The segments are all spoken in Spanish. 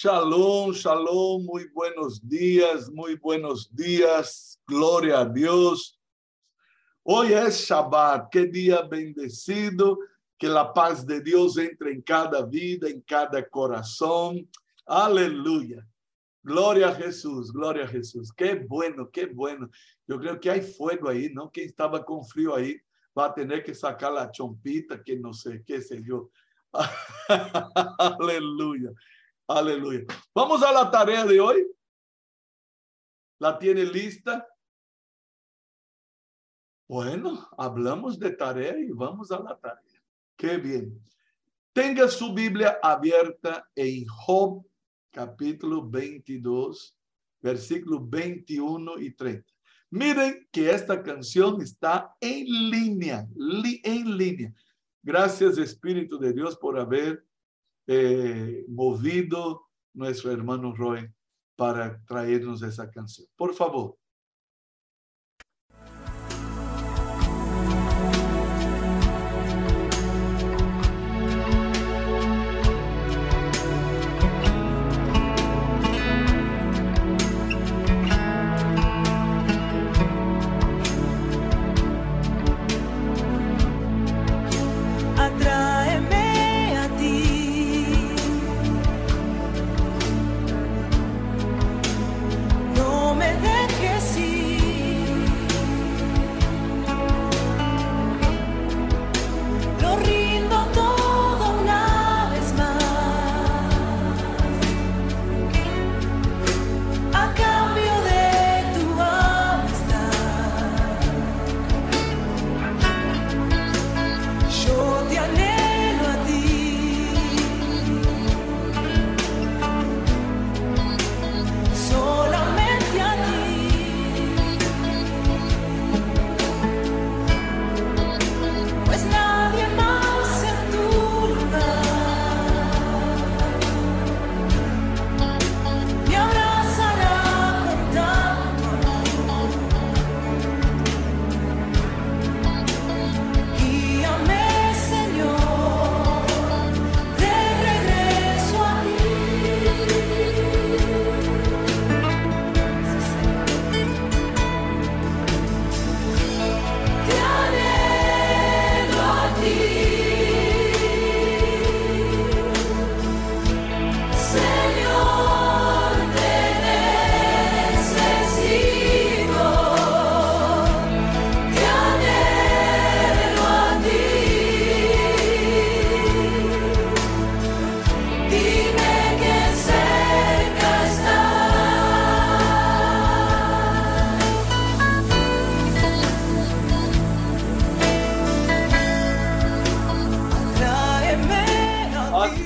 Shalom, shalom, muy buenos días, muy buenos días, gloria a Dios. Hoy es Shabbat, qué día bendecido, que la paz de Dios entre en cada vida, en cada corazón. Aleluya. Gloria a Jesús, gloria a Jesús. Qué bueno, qué bueno. Yo creo que hay fuego ahí, ¿no? Quien estaba con frío ahí va a tener que sacar la chompita, que no sé, qué sé yo. Aleluya. Aleluya. Vamos a la tarea de hoy. ¿La tiene lista? Bueno, hablamos de tarea y vamos a la tarea. Qué bien. Tenga su Biblia abierta en Job, capítulo 22, versículo 21 y 30. Miren que esta canción está en línea, en línea. Gracias, Espíritu de Dios, por haber eh, movido nuestro hermano Roy para traernos esa canción. Por favor.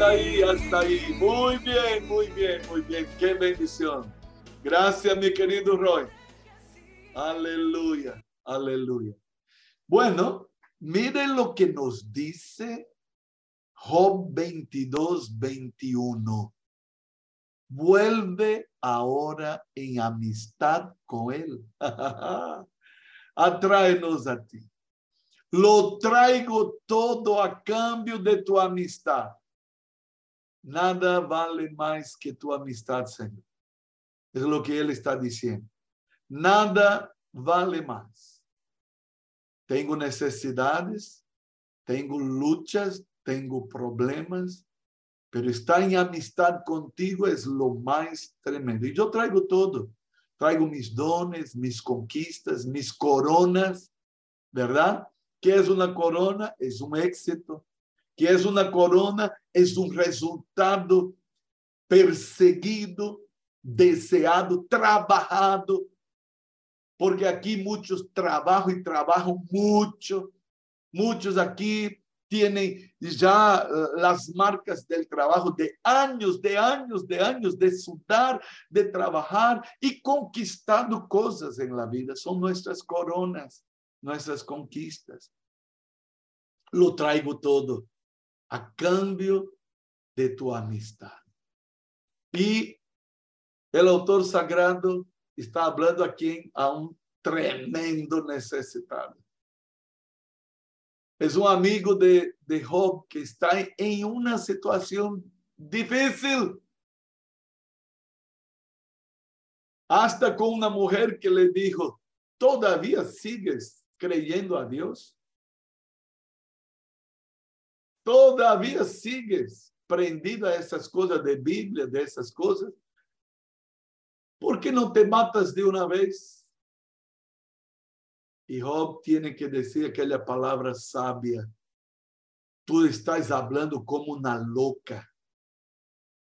Muy bien, muy bien, muy bien. Qué bendición. Gracias, mi querido Roy. Aleluya, aleluya. Bueno, miren lo que nos dice Job 22, 21. Vuelve ahora en amistad con él. Atráenos a ti. Lo traigo todo a cambio de tu amistad Nada vale más que tu amistad, Señor. Es lo que Él está diciendo. Nada vale más. Tengo necesidades, tengo luchas, tengo problemas, pero estar en amistad contigo es lo más tremendo. Y yo traigo todo. Traigo mis dones, mis conquistas, mis coronas, ¿verdad? ¿Qué es una corona? Es un éxito, que es una corona, es un resultado perseguido, deseado, trabajado, porque aquí muchos trabajan y trabajan mucho. Muchos aquí tienen ya eh, las marcas del trabajo de años, de años, de años de sudar, de trabajar y conquistando cosas en la vida. Son nuestras coronas, nuestras conquistas. Lo traigo todo a cambio de tu amistad. Y el autor sagrado está hablando aquí a un tremendo necesitado. Es un amigo de, de Job que está en una situación difícil. hasta con una mujer que le dijo, ¿todavía sigues creyendo a Dios? ¿Todavía sigues prendido a esas cosas de Biblia, de esas cosas? ¿Por qué no te matas de una vez? Y Job tiene que decir aquella palabra sabia. Tú estás hablando como una loca.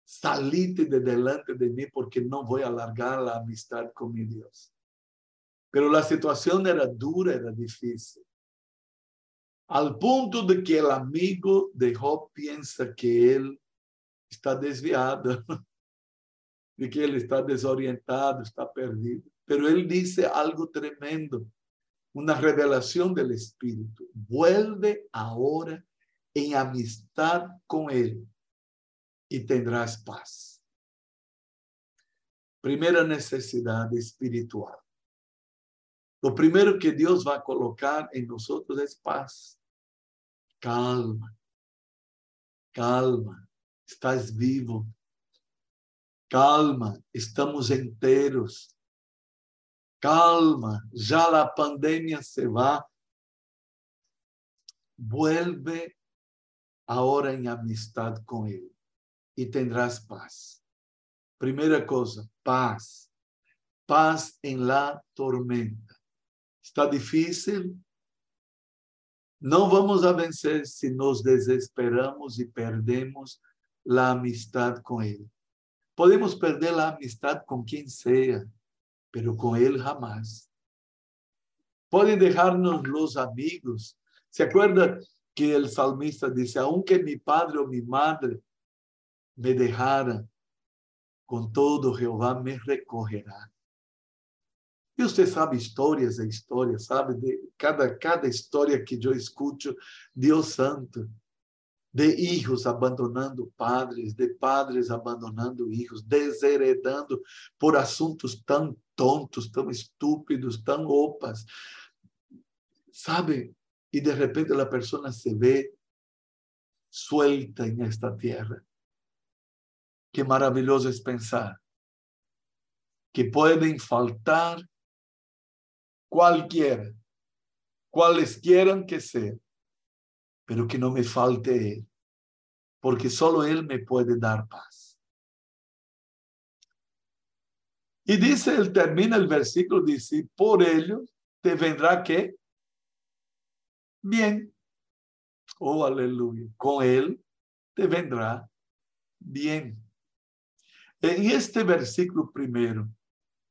Salite de delante de mí porque no voy a alargar la amistad con mi Dios. Pero la situación era dura, era difícil. Al punto de que el amigo de Job piensa que él está desviado, de que él está desorientado, está perdido. Pero él dice algo tremendo, una revelación del Espíritu. Vuelve ahora en amistad con él y tendrás paz. Primera necesidad espiritual. Lo primero que Dios va a colocar en nosotros es paz. Calma, calma, estás vivo. Calma, estamos enteros. Calma, ya la pandemia se va. Vuelve ahora en amistad con Él y tendrás paz. Primera cosa, paz. Paz en la tormenta. Está difícil. No vamos a vencer si nos desesperamos y perdemos la amistad con Él. Podemos perder la amistad con quien sea, pero con Él jamás. Pueden dejarnos los amigos. ¿Se acuerda que el salmista dice, aunque mi padre o mi madre me dejara, con todo Jehová me recogerá. E você sabe histórias e histórias, sabe? De cada, cada história que eu escuto, Deus Santo, de hijos abandonando padres, de padres abandonando hijos, desheredando por assuntos tão tontos, tão estúpidos, tão opas. Sabe? E de repente a pessoa se vê suelta em esta terra. Qué maravilloso es pensar que pueden faltar cualquiera, cuales quieran que sea, pero que no me falte Él, porque solo Él me puede dar paz. Y dice, él termina el versículo, dice, por ellos te vendrá que bien. Oh, aleluya. Con Él te vendrá bien. En este versículo primero,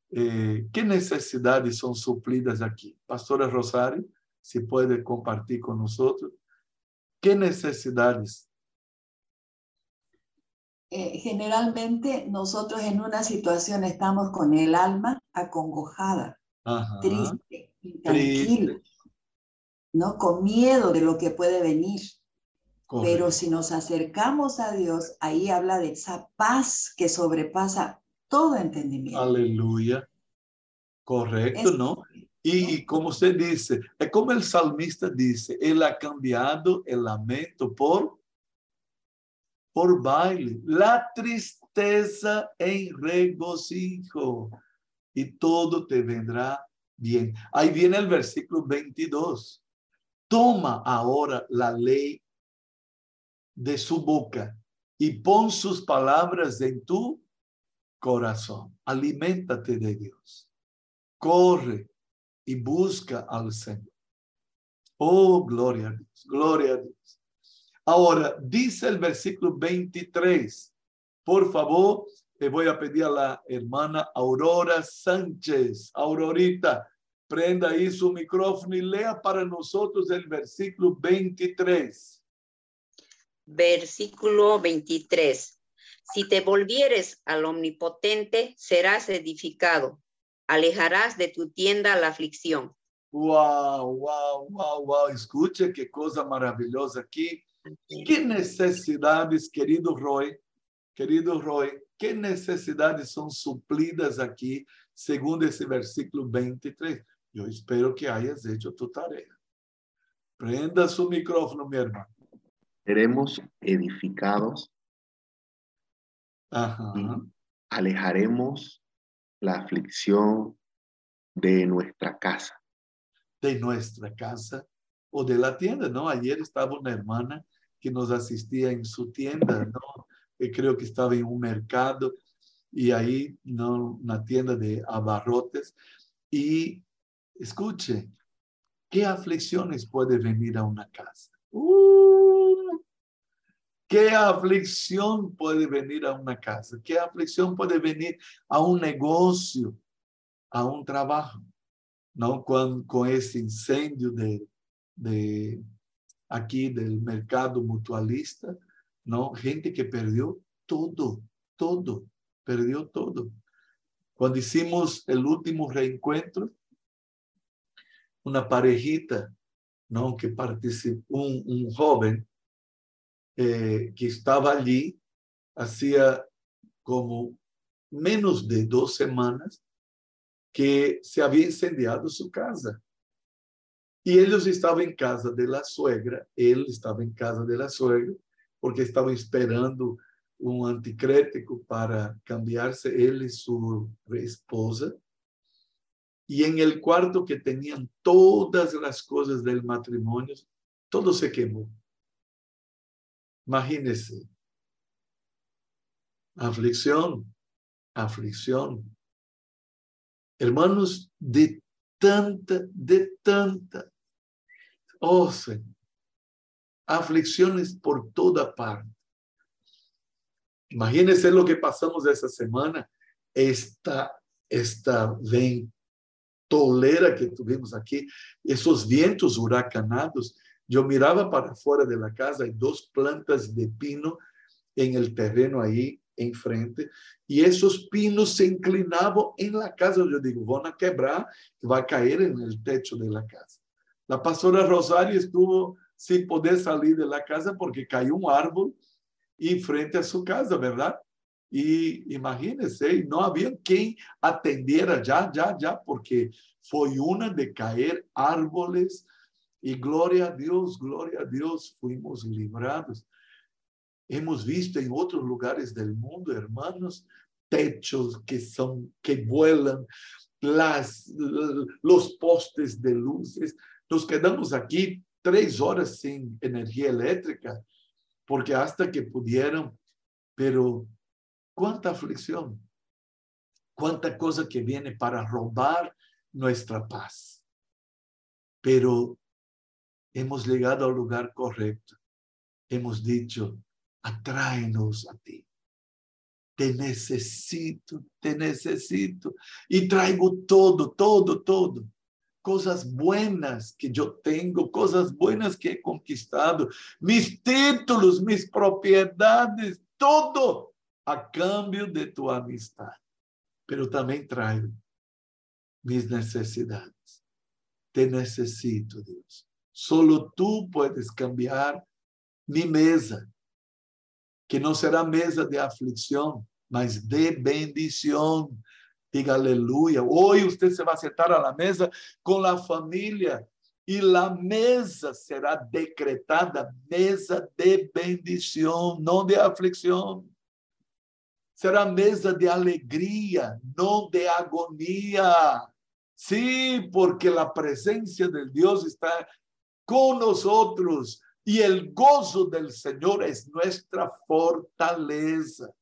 eh, ¿qué necesidades son suplidas aquí? Pastora Rosario, si puede compartir con nosotros, ¿qué necesidades? Eh, generalmente nosotros en una situación estamos con el alma acongojada, triste, intranquilo, ¿no? con miedo de lo que puede venir. Pero si nos acercamos a Dios, ahí habla de esa paz que sobrepasa todo entendimiento. Aleluya. Correcto, ¿no? Y como usted dice, es como el salmista dice, él ha cambiado el lamento por, por baile, la tristeza en regocijo, y todo te vendrá bien. Ahí viene el versículo 22. Toma ahora la ley de su boca y pon sus palabras en tu corazón. Aliméntate de Dios. Corre y busca al Señor. Oh, gloria a Dios, gloria a Dios. Ahora, dice el versículo 23. Por favor, le voy a pedir a la hermana Aurora Sánchez. Aurorita, prenda ahí su micrófono y lea para nosotros el versículo 23 versículo 23. Si te volvieres al omnipotente, serás edificado. Alejarás de tu tienda la aflicción. Wow, wow, wow, wow. Escucha qué cosa maravillosa aquí. ¿Qué necesidades, querido Roy, querido Roy, qué necesidades son suplidas aquí según ese versículo 23? Yo espero que hayas hecho tu tarea. Prenda su micrófono, mi hermano seremos edificados alejaremos la aflicción de nuestra casa. De nuestra casa o de la tienda, ¿no? Ayer estaba una hermana que nos asistía en su tienda, ¿no? Que creo que estaba en un mercado y ahí, ¿no? Una tienda de abarrotes. Y escuche, ¿qué aflicciones puede venir a una casa? Uh, ¿Qué aflicción puede venir a una casa? ¿Qué aflicción puede venir a un negocio, a un trabajo? ¿No? Con, con ese incendio de, de aquí del mercado mutualista, ¿no? Gente que perdió todo, todo, perdió todo. Cuando hicimos el último reencuentro, una parejita, ¿no? Que participó, un, un joven eh, que estaba allí hacía como menos de dos semanas que se había incendiado su casa. Y ellos estaban en casa de la suegra, él estaba en casa de la suegra, porque estaban esperando un anticrético para cambiarse él y su esposa. Y en el cuarto que tenían todas las cosas del matrimonio, todo se quemó. Imagínese. Aflicción, aflicción. Hermanos, de tanta, de tanta. Oh, Señor. Aflicciones por toda parte. Imagínense lo que pasamos esa semana. Esta, esta ventolera que tuvimos aquí, esos vientos huracanados yo miraba para afuera de la casa, hay dos plantas de pino en el terreno ahí enfrente, y esos pinos se inclinaban en la casa. Yo digo, van a quebrar, va a caer en el techo de la casa. La pastora Rosario estuvo sin poder salir de la casa porque cayó un árbol y frente a su casa, ¿verdad? Y imagínense, no había quien atendiera ya, ya, ya, porque fue una de caer árboles, y gloria a Dios, gloria a Dios, fuimos librados. Hemos visto en otros lugares del mundo, hermanos, techos que son, que vuelan, las, los postes de luces. Nos quedamos aquí tres horas sin energía eléctrica, porque hasta que pudieron, pero cuánta aflicción, cuánta cosa que viene para robar nuestra paz. Pero hemos llegado al lugar correcto. Hemos dicho, atráenos a ti. Te necesito, te necesito. Y traigo todo, todo, todo. Cosas buenas que yo tengo, cosas buenas que he conquistado, mis títulos, mis propiedades, todo a cambio de tu amistad. Pero también traigo mis necesidades. Te necesito, Dios. Solo tú puedes cambiar mi mesa, que no será mesa de aflicción, mas de bendición. Diga aleluya. Hoy usted se va a sentar a la mesa con la familia y la mesa será decretada mesa de bendición, no de aflicción. Será mesa de alegría, no de agonía. Sí, porque la presencia del Dios está con nosotros y el gozo del Señor es nuestra fortaleza,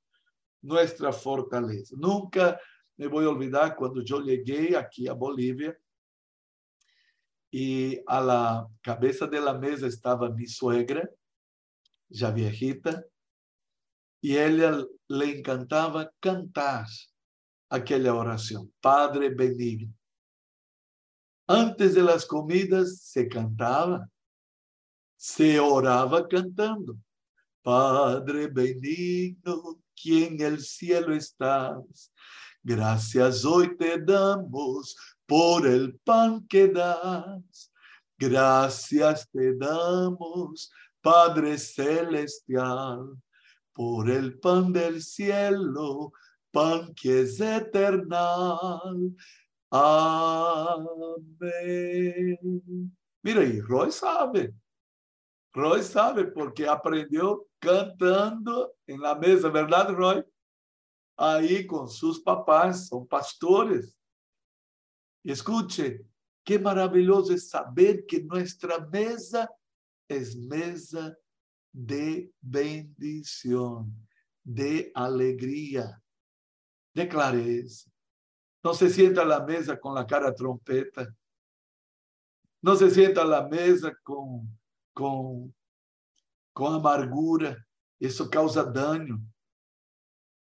nuestra fortaleza. Nunca me voy a olvidar cuando yo llegué aquí a Bolivia y a la cabeza de la mesa estaba mi suegra, ya viejita, y ella le encantaba cantar aquella oración, Padre benigno. Antes de las comidas se cantaba, se oraba cantando. Padre benigno, quien en el cielo estás, gracias hoy te damos por el pan que das. Gracias te damos, Padre celestial, por el pan del cielo, pan que es eternal. Amén. Mira aí, Roy sabe. Roy sabe porque aprendeu cantando em la mesa, verdade, Roy? ahí con sus papás, son pastores. escuche, qué maravilloso es saber que nuestra mesa es mesa de bendición, de alegría. Declare eso. No se sienta a la mesa con la cara trompeta. No se sienta a la mesa con, con, con amargura. Eso causa daño.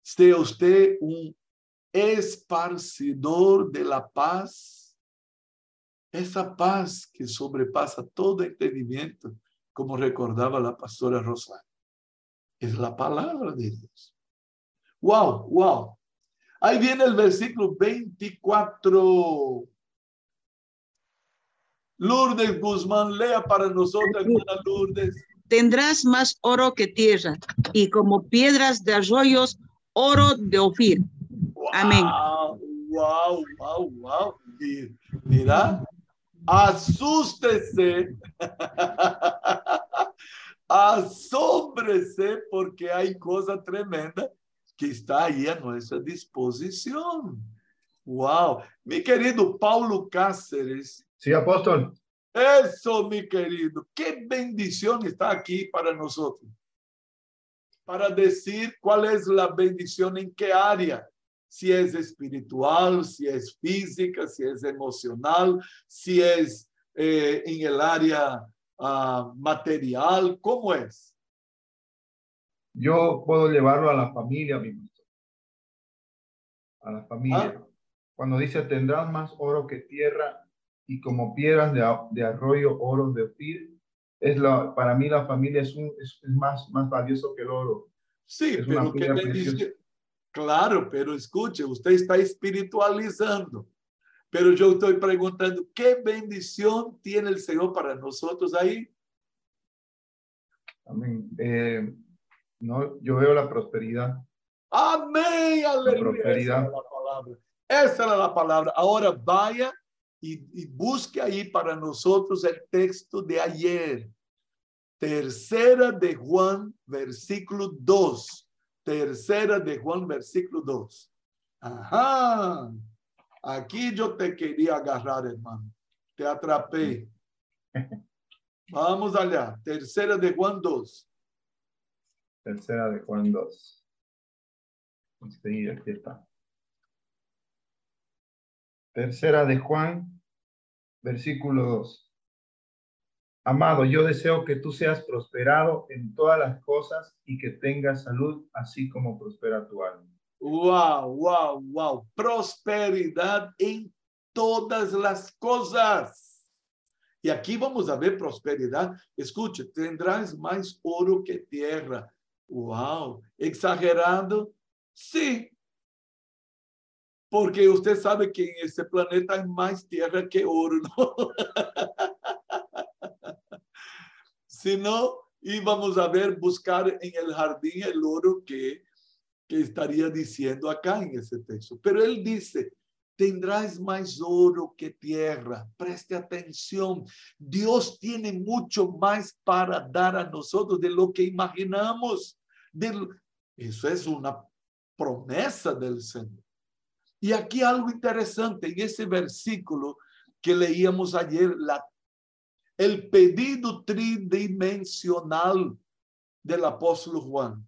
Sea usted un esparcidor de la paz. Esa paz que sobrepasa todo entendimiento, como recordaba la pastora Rosa. Es la palabra de Dios. Wow, wow. Ahí viene el versículo 24. Lourdes Guzmán, lea para nosotros, hermana Lourdes. Tendrás más oro que tierra y como piedras de arroyos, oro de Ofir. Amén. Wow, wow, wow. mira, asústese, asómbrese porque hay cosa tremenda que está aí a nossa disposição. Uau! Meu querido Paulo Cáceres. Sim, apóstolo. Isso, meu querido. Que bendição está aqui para nós. Para dizer qual é a bendição em que área. Se é espiritual, se é física, se é emocional, se é eh, em el área ah, material, como é? Yo puedo llevarlo a la familia, mi A la familia. Ah. Cuando dice, tendrás más oro que tierra y como piedras de, arroyo, oro de Ofir, es la, para mí la familia es, un, es, más, más valioso que el oro. Sí, pero que dice, claro, pero escuche, usted está espiritualizando. Pero yo estoy preguntando, ¿qué bendición tiene el Señor para nosotros ahí? Amén. Eh, no, yo veo la prosperidad. Amén, aleluya. Esa era la palabra. Esa era la palabra. Ahora vaya y, y busque ahí para nosotros el texto de ayer. Tercera de Juan, versículo 2. Tercera de Juan, versículo 2. Ajá. Aquí yo te quería agarrar, hermano. Te atrapé. Vamos allá. Tercera de Juan 2. Tercera de Juan 2. aquí está. Tercera de Juan, versículo 2. Amado, yo deseo que tú seas prosperado en todas las cosas y que tengas salud, así como prospera tu alma. Wow, wow, wow. Prosperidad en todas las cosas. Y aquí vamos a ver prosperidad. Escuche, tendrás más oro que tierra Uau! Exagerado? Sim. Porque você sabe que esse planeta é mais terra que ouro. Se não, íamos a ver, buscar em el jardim el ouro que, que estaria dizendo acá em esse texto. Pero ele disse, tendrás mais ouro que terra. Preste atenção. Deus tem muito mais para dar a nós de lo que imaginamos. Eso es una promesa del Señor. Y aquí algo interesante en ese versículo que leíamos ayer, el pedido tridimensional del apóstol Juan.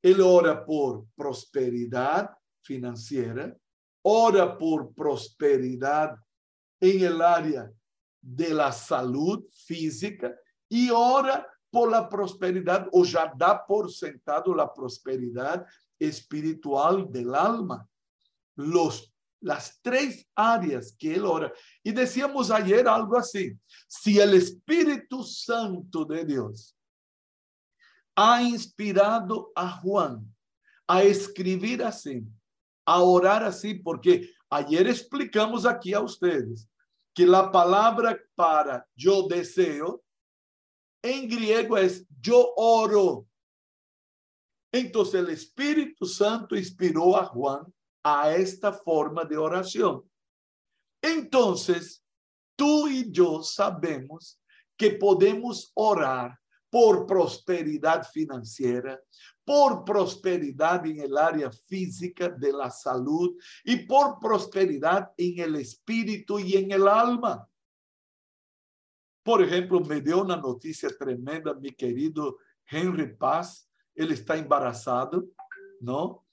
Él ora por prosperidad financiera, ora por prosperidad en el área de la salud física y ora por la prosperidad o ya da por sentado la prosperidad espiritual del alma. Los, las tres áreas que él ora. Y decíamos ayer algo así, si el Espíritu Santo de Dios ha inspirado a Juan a escribir así, a orar así, porque ayer explicamos aquí a ustedes que la palabra para yo deseo en griego es yo oro. Entonces el Espíritu Santo inspiró a Juan a esta forma de oración. Entonces, tú y yo sabemos que podemos orar por prosperidad financiera, por prosperidad en el área física de la salud y por prosperidad en el espíritu y en el alma. Por ejemplo, me dio una noticia tremenda mi querido Henry Paz. Él está embarazado, ¿no?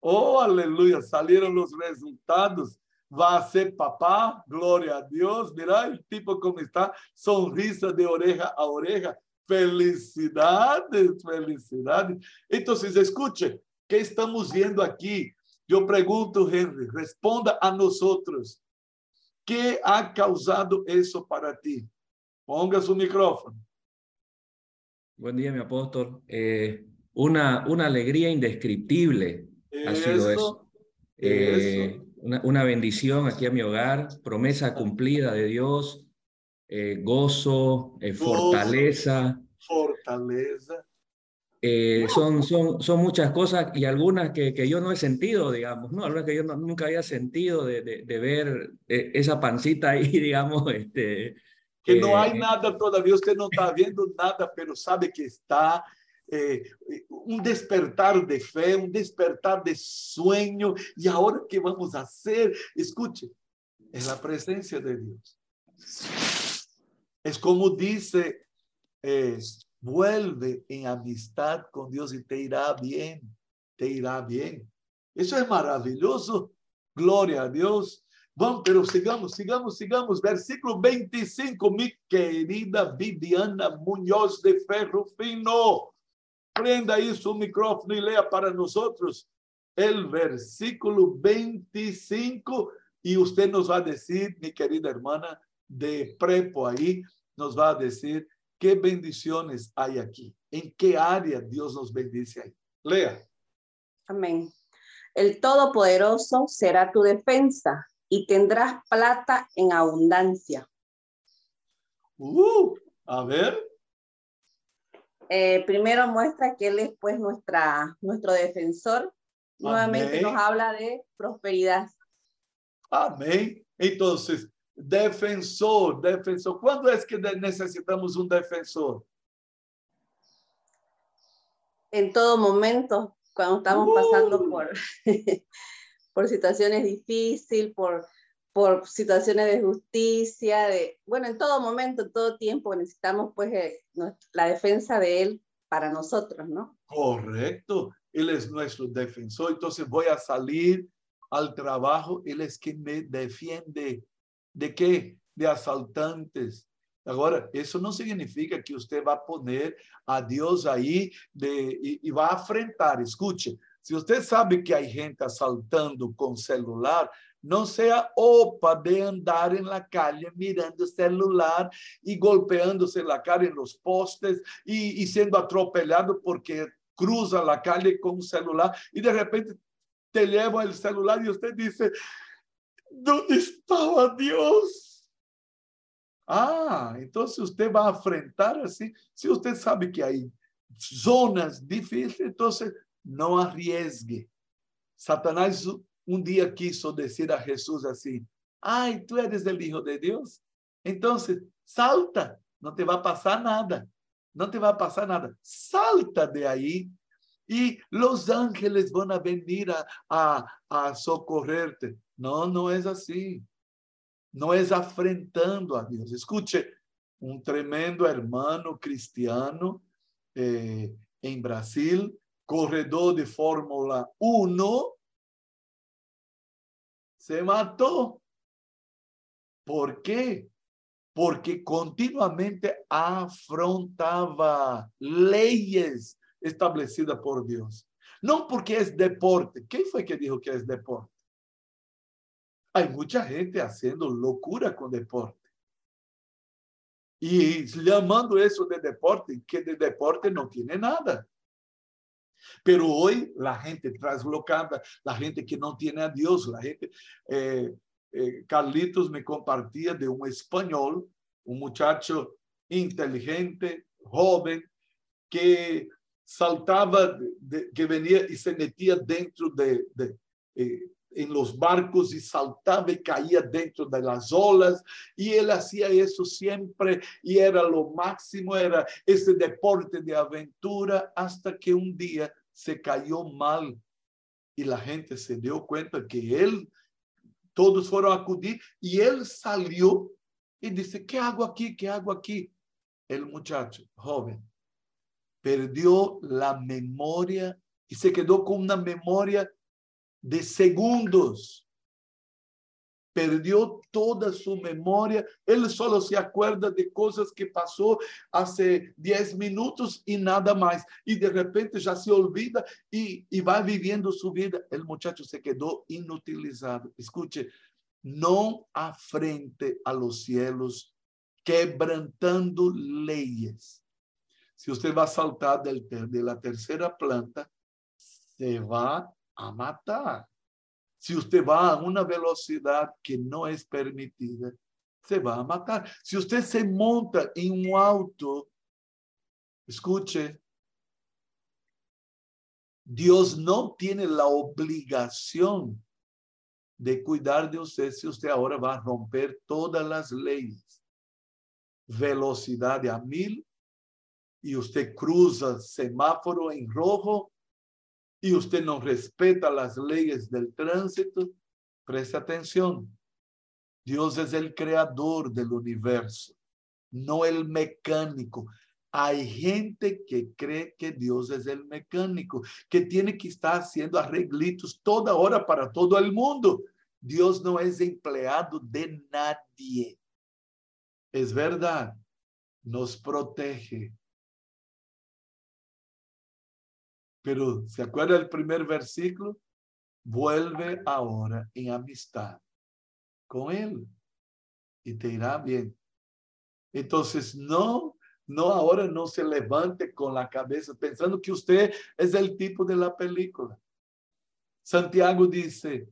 Oh, aleluya, salieron los resultados. Va a ser papá, gloria a Dios. Mira el tipo como está, sonrisa de oreja a oreja. Felicidades, felicidades. Entonces, escuche, ¿qué estamos viendo aquí? Yo pregunto, Henry, responda a nosotros. ¿Qué ha causado eso para ti? Ponga su micrófono. Buen día, mi apóstol. Eh, una, una alegría indescriptible ha sido eso. Eh, una, una, bendición aquí a mi hogar, promesa cumplida de Dios, eh, gozo, fortaleza. Fortaleza. son, son, son muchas cosas y algunas que, que, yo no he sentido, digamos, ¿no? Algunas que yo nunca había sentido de, de, de ver esa pancita ahí, digamos, este, que no hay nada todavía, usted no está viendo nada, pero sabe que está eh, un despertar de fe, un despertar de sueño. Y ahora, ¿qué vamos a hacer? Escuche, en la presencia de Dios. Es como dice, eh, vuelve en amistad con Dios y te irá bien, te irá bien. Eso es maravilloso. Gloria a Dios. Vamos, pero sigamos, sigamos, sigamos. Versículo 25, mi querida Viviana Muñoz de Ferro Fino. Prenda ahí su micrófono y lea para nosotros el versículo 25 y usted nos va a decir, mi querida hermana de Prepo ahí, nos va a decir qué bendiciones hay aquí, en qué área Dios nos bendice ahí. Lea. Amén. El Todopoderoso será tu defensa y tendrás plata en abundancia. Uh, a ver. Eh, primero muestra que Él es pues nuestra, nuestro defensor. Nuevamente nos habla de prosperidad. Amén. Entonces, defensor, defensor. ¿Cuándo es que necesitamos un defensor? En todo momento, cuando estamos pasando uh. por por situaciones difíciles, por, por situaciones de justicia, de, bueno, en todo momento, en todo tiempo necesitamos pues eh, la defensa de Él para nosotros, ¿no? Correcto, Él es nuestro defensor, entonces voy a salir al trabajo, Él es quien me defiende. ¿De qué? De asaltantes. Ahora, eso no significa que usted va a poner a Dios ahí de, y, y va a enfrentar, escuche, se você sabe que há gente assaltando com celular, não seja opa de andar na calle mirando celular e golpeando-se na cara nos postes e, e sendo atropelado porque cruza a calle com o celular e de repente te levam o celular e você diz: Onde estava Deus? Ah, então se você vai enfrentar assim, se você sabe que há zonas difíceis, então não arriesgue. Satanás um dia quiso dizer a Jesus assim: Ai, tu eres o Hijo de Deus? Então, salta, não te vai passar nada. Não te vai passar nada. Salta de aí e os ángeles vão venir a, a, a socorrer-te. Não, não é assim. Não é afrentando a Deus. Escute, um tremendo hermano cristiano eh, em Brasil corredor de Fórmula 1, se mató. ¿Por qué? Porque continuamente afrontaba leyes establecidas por Dios. No porque es deporte. ¿Quién fue que dijo que es deporte? Hay mucha gente haciendo locura con deporte. Y llamando eso de deporte, que de deporte no tiene nada. Pero hoy la gente traslocada, la gente que no tiene a Dios, la gente... Eh, eh, Carlitos me compartía de un español, un muchacho inteligente, joven, que saltaba, que venía y se metía dentro de, de eh, en los barcos y saltaba y caía dentro de las olas y él hacía eso siempre y era lo máximo, era ese deporte de aventura hasta que un día se cayó mal y la gente se dio cuenta que él, todos fueron a acudir y él salió y dice, ¿qué hago aquí? ¿Qué hago aquí? El muchacho joven perdió la memoria y se quedó con una memoria de segundos. Perdió toda su memoria. Él solo se acuerda de cosas que pasó hace 10 minutos y nada más. Y de repente ya se olvida y, y va viviendo su vida. El muchacho se quedó inutilizado. Escuche, no afrente a los cielos, quebrantando leyes. Si usted va a saltar del, de la tercera planta, se va a matar. Si usted va a una velocidad que no es permitida, se va a matar. Si usted se monta en un auto, escuche, Dios no tiene la obligación de cuidar de usted si usted ahora va a romper todas las leyes. Velocidad a mil y usted cruza semáforo en rojo y usted no respeta las leyes del tránsito, preste atención. Dios es el creador del universo, no el mecánico. Hay gente que cree que Dios es el mecánico, que tiene que estar haciendo arreglitos toda hora para todo el mundo. Dios no es empleado de nadie. Es verdad, nos protege, Pero, ¿se acuerda el primer versículo? Vuelve ahora en amistad con Él y te irá bien. Entonces, no, no ahora no se levante con la cabeza pensando que usted es el tipo de la película. Santiago dice,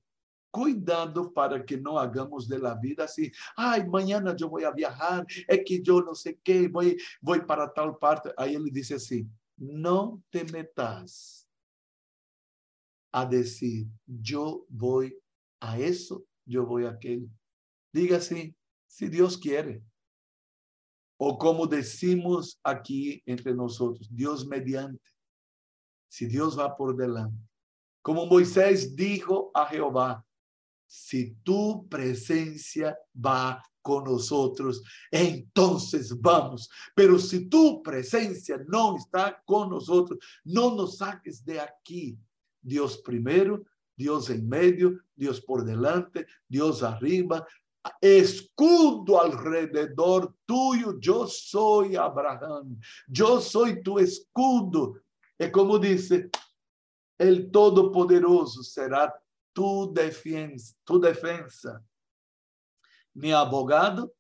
cuidado para que no hagamos de la vida así. Ay, mañana yo voy a viajar, es que yo no sé qué, voy, voy para tal parte. Ahí él dice así, no te metas a decir, yo voy a eso, yo voy a aquello. Diga así, si Dios quiere. O como decimos aquí entre nosotros, Dios mediante. Si Dios va por delante. Como Moisés dijo a Jehová, si tu presencia va con nosotros, entonces vamos. Pero si tu presencia no está con nosotros, no nos saques de aquí. Dios primero, Dios en medio, Dios por delante, Dios arriba, escudo alrededor tuyo. Yo soy Abraham, yo soy tu escudo. Es como dice, el Todopoderoso será tu defensa, tu defensa mi abogado,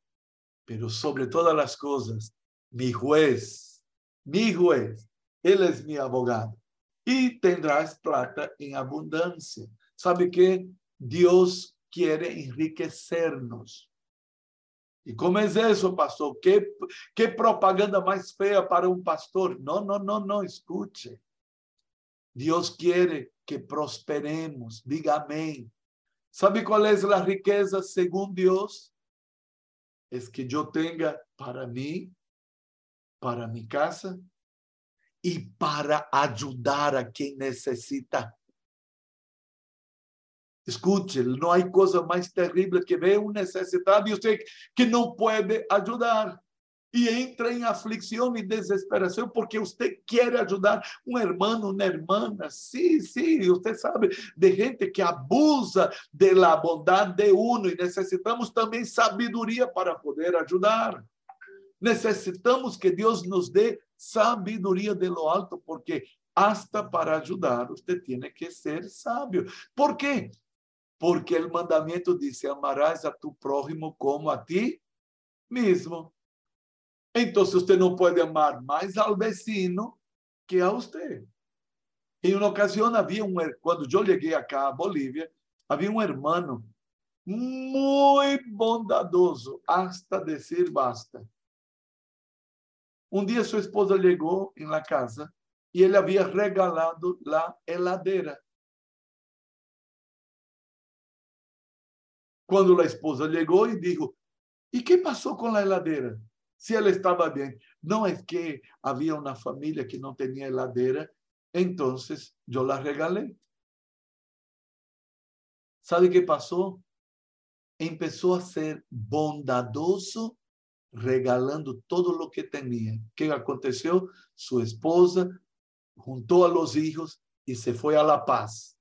pero sobre todas las cosas, mi juez, mi juez, él es mi abogado. Y tendrás plata en abundancia. ¿Sabe qué? Dios quiere enriquecernos. ¿Y cómo es eso, pastor? ¿Qué, ¿Qué propaganda más fea para un pastor? No, no, no, no, escuche. Dios quiere que prosperemos. Diga amén. ¿Sabe cuál es la riqueza según Dios? Es que yo tenga para mí, para mi casa y para ayudar a quien necesita. Escuche, no hay cosa más terrible que ver un necesitado y usted que no puede ayudar y entra en aflicción y desesperación porque usted quiere ayudar un hermano, una hermana. Sí, sí, usted sabe de gente que abusa de la bondad de uno y necesitamos también sabiduría para poder ayudar. Necesitamos que Dios nos dé sabiduría de lo alto porque hasta para ayudar usted tiene que ser sabio. ¿Por qué? Porque el mandamiento dice, amarás a tu prójimo como a ti mismo. Entonces usted no puede amar más al vecino que a usted. En una ocasión había un, cuando yo llegué acá a Bolivia, había un hermano muy bondadoso hasta decir basta. Un día su esposa llegó en la casa y él había regalado la heladera. Cuando la esposa llegó y dijo, ¿y qué pasó con la heladera? Si él estaba bien. No es que había una familia que no tenía heladera, entonces yo la regalé. ¿Sabe qué pasó? Empezó a ser bondadoso, regalando todo lo que tenía. ¿Qué aconteció? Su esposa juntó a los hijos y se fue a La Paz.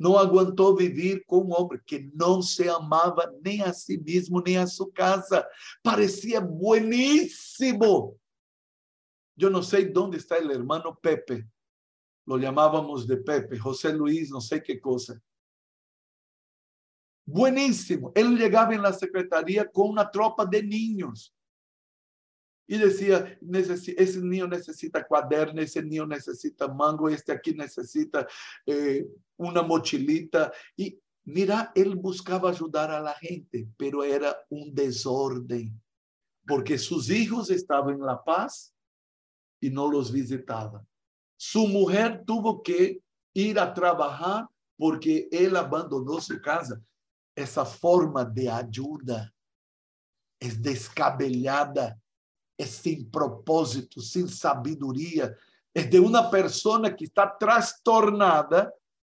No aguantó vivir con un hombre que no se amaba ni a sí mismo ni a su casa. Parecía buenísimo. Yo no sé dónde está el hermano Pepe, lo llamábamos de Pepe, José Luis, no sé qué cosa. Buenísimo. Él llegaba en la secretaría con una tropa de niños. Y decía, ese niño necesita cuaderno, ese niño necesita mango, este aquí necesita eh, una mochilita. Y mira, él buscaba ayudar a la gente, pero era un desorden, porque sus hijos estaban en La Paz y no los visitaba. Su mujer tuvo que ir a trabajar porque él abandonó su casa. Esa forma de ayuda es descabellada, es sin propósito, sin sabiduría. Es de una persona que está trastornada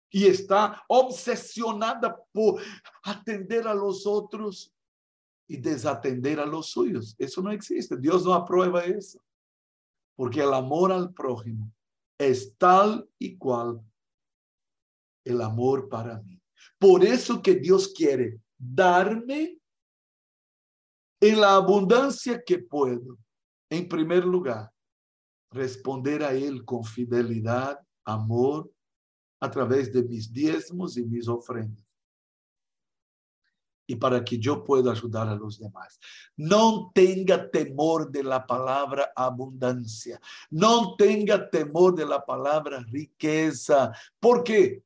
y está obsesionada por atender a los otros y desatender a los suyos. Eso no existe. Dios no aprueba eso. Porque el amor al prójimo es tal y cual el amor para mí. Por eso que Dios quiere darme en la abundancia que puedo, en primer lugar, responder a Él con fidelidad, amor, a través de mis diezmos y mis ofrendas. Y para que yo pueda ayudar a los demás. No tenga temor de la palabra abundancia. No tenga temor de la palabra riqueza. ¿Por qué?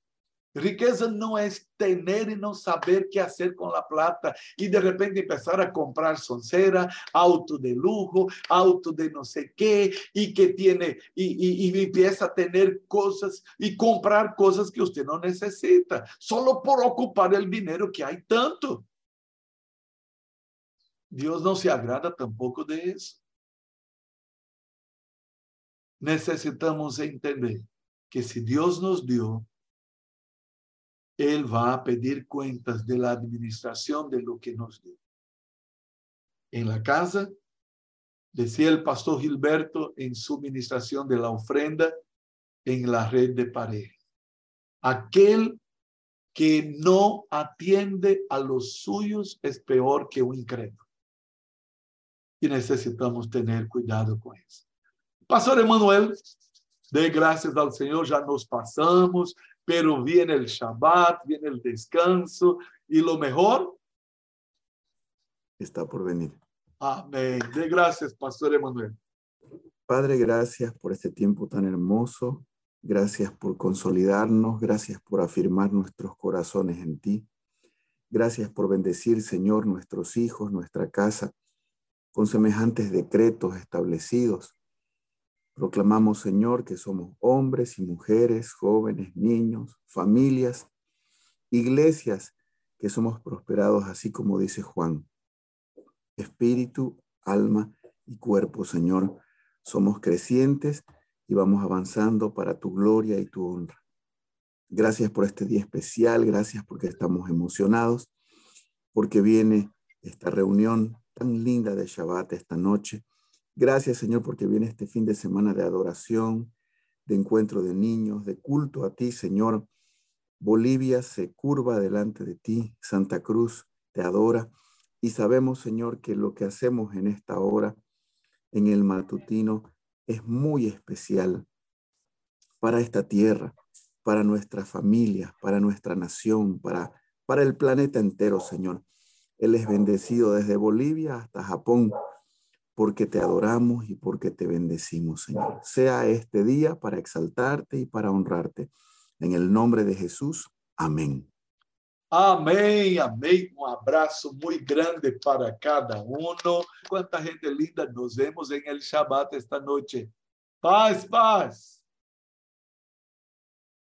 Riqueza no es tener y no saber qué hacer con la plata y de repente empezar a comprar soncera, auto de lujo, auto de no sé qué y que tiene y, y, empieza a tener cosas y comprar cosas que usted no necesita, solo por ocupar el dinero que hay tanto. Dios no se agrada tampoco de eso. Necesitamos entender que si Dios nos dio, él va a pedir cuentas de la administración de lo que nos dio. En la casa, decía el pastor Gilberto en su administración de la ofrenda en la red de pareja. Aquel que no atiende a los suyos es peor que un incrédulo. Y necesitamos tener cuidado con eso. Pastor Emanuel, de gracias al Señor, ya nos pasamos, pero viene el Shabbat, viene el descanso y lo mejor está por venir. Amén. De gracias, Pastor Emanuel. Padre, gracias por este tiempo tan hermoso. Gracias por consolidarnos. Gracias por afirmar nuestros corazones en ti. Gracias por bendecir, Señor, nuestros hijos, nuestra casa, con semejantes decretos establecidos Proclamamos, Señor, que somos hombres y mujeres, jóvenes, niños, familias, iglesias, que somos prosperados, así como dice Juan. Espíritu, alma y cuerpo, Señor, somos crecientes y vamos avanzando para tu gloria y tu honra. Gracias por este día especial, gracias porque estamos emocionados, porque viene esta reunión tan linda de Shabbat esta noche Gracias, Señor, porque viene este fin de semana de adoración, de encuentro de niños, de culto a ti, Señor. Bolivia se curva delante de ti, Santa Cruz te adora y sabemos, Señor, que lo que hacemos en esta hora, en el matutino, es muy especial para esta tierra, para nuestra familia, para nuestra nación, para, para el planeta entero, Señor. Él es bendecido desde Bolivia hasta Japón porque te adoramos y porque te bendecimos, Señor. Sea este día para exaltarte y para honrarte. En el nombre de Jesús, amén. Amém, amém. Um abraço muito grande para cada uno. Quanta gente linda nos vemos em El Shabbat esta noite. Paz, paz.